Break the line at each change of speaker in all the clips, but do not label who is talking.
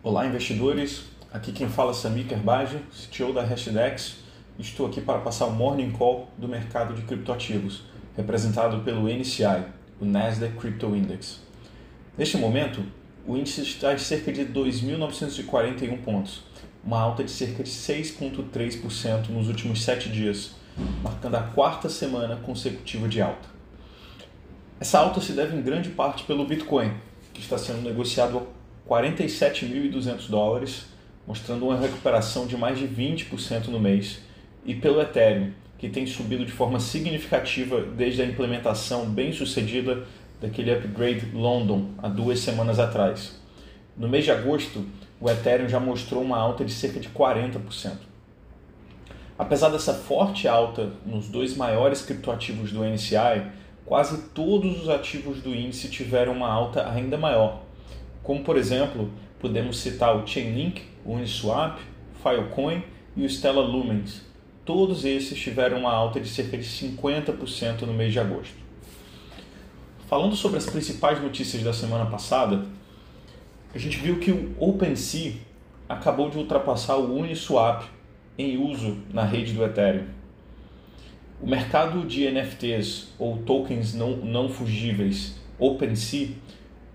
Olá, investidores. Aqui quem fala é Samir Kerbage, CTO da Hashdex. Estou aqui para passar o Morning Call do mercado de criptoativos, representado pelo NCI, o Nasdaq Crypto Index. Neste momento, o índice está em cerca de 2.941 pontos, uma alta de cerca de 6,3% nos últimos sete dias, marcando a quarta semana consecutiva de alta. Essa alta se deve em grande parte pelo Bitcoin, que está sendo negociado 47.200 dólares, mostrando uma recuperação de mais de 20% no mês, e pelo Ethereum, que tem subido de forma significativa desde a implementação bem sucedida daquele upgrade London há duas semanas atrás. No mês de agosto, o Ethereum já mostrou uma alta de cerca de 40%. Apesar dessa forte alta nos dois maiores criptoativos do NCI, quase todos os ativos do índice tiveram uma alta ainda maior. Como, por exemplo, podemos citar o Chainlink, o Uniswap, Filecoin e o Stellar Lumens. Todos esses tiveram uma alta de cerca de 50% no mês de agosto. Falando sobre as principais notícias da semana passada, a gente viu que o OpenSea acabou de ultrapassar o Uniswap em uso na rede do Ethereum. O mercado de NFTs ou tokens não, não fugíveis, OpenSea,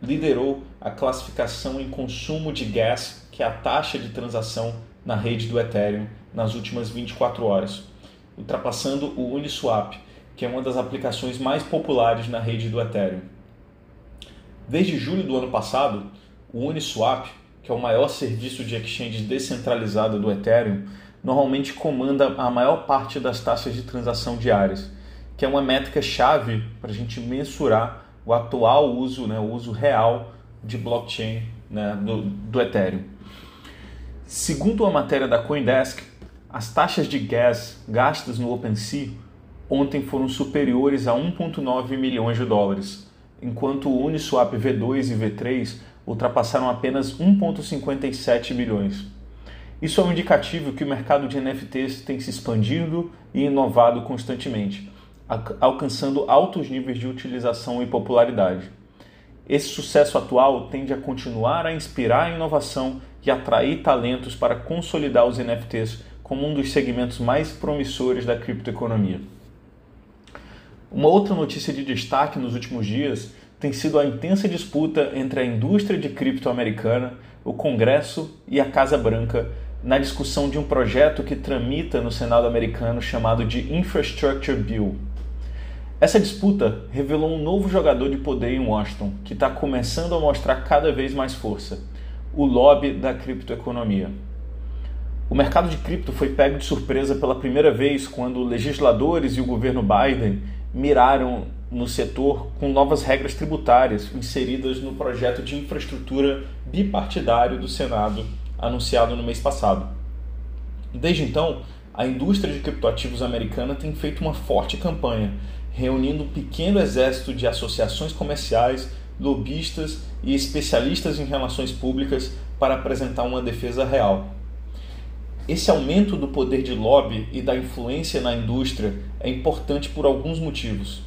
liderou a classificação em consumo de gas, que é a taxa de transação na rede do Ethereum nas últimas 24 horas, ultrapassando o Uniswap, que é uma das aplicações mais populares na rede do Ethereum. Desde julho do ano passado, o Uniswap, que é o maior serviço de exchange descentralizada do Ethereum, normalmente comanda a maior parte das taxas de transação diárias, que é uma métrica chave para a gente mensurar o atual uso, né, o uso real de blockchain né, do, do Ethereum. Segundo a matéria da CoinDesk, as taxas de gas gastas no OpenSea ontem foram superiores a 1,9 milhões de dólares, enquanto o Uniswap V2 e V3 ultrapassaram apenas 1,57 milhões. Isso é um indicativo que o mercado de NFTs tem se expandido e inovado constantemente, alcançando altos níveis de utilização e popularidade. Esse sucesso atual tende a continuar a inspirar a inovação e atrair talentos para consolidar os NFTs como um dos segmentos mais promissores da criptoeconomia. Uma outra notícia de destaque nos últimos dias tem sido a intensa disputa entre a indústria de cripto americana, o Congresso e a Casa Branca na discussão de um projeto que tramita no Senado americano chamado de Infrastructure Bill. Essa disputa revelou um novo jogador de poder em Washington que está começando a mostrar cada vez mais força: o lobby da criptoeconomia. O mercado de cripto foi pego de surpresa pela primeira vez quando legisladores e o governo Biden miraram no setor com novas regras tributárias inseridas no projeto de infraestrutura bipartidário do Senado anunciado no mês passado. Desde então, a indústria de criptoativos americana tem feito uma forte campanha, reunindo um pequeno exército de associações comerciais, lobistas e especialistas em relações públicas para apresentar uma defesa real. Esse aumento do poder de lobby e da influência na indústria é importante por alguns motivos.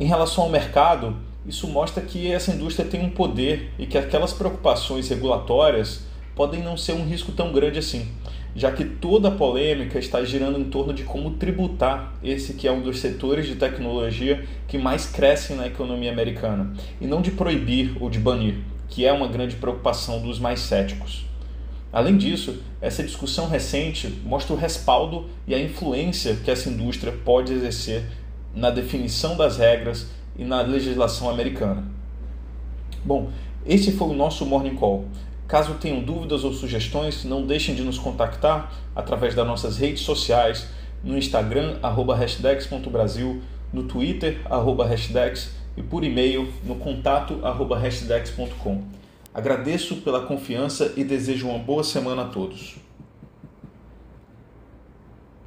Em relação ao mercado, isso mostra que essa indústria tem um poder e que aquelas preocupações regulatórias podem não ser um risco tão grande assim, já que toda a polêmica está girando em torno de como tributar esse que é um dos setores de tecnologia que mais crescem na economia americana, e não de proibir ou de banir, que é uma grande preocupação dos mais céticos. Além disso, essa discussão recente mostra o respaldo e a influência que essa indústria pode exercer na definição das regras e na legislação americana. Bom, esse foi o nosso Morning Call. Caso tenham dúvidas ou sugestões, não deixem de nos contactar através das nossas redes sociais, no Instagram, arroba hashdex.brasil, no Twitter, arroba hashdex, e por e-mail no contato arroba hashdex.com. Agradeço pela confiança e desejo uma boa semana a todos.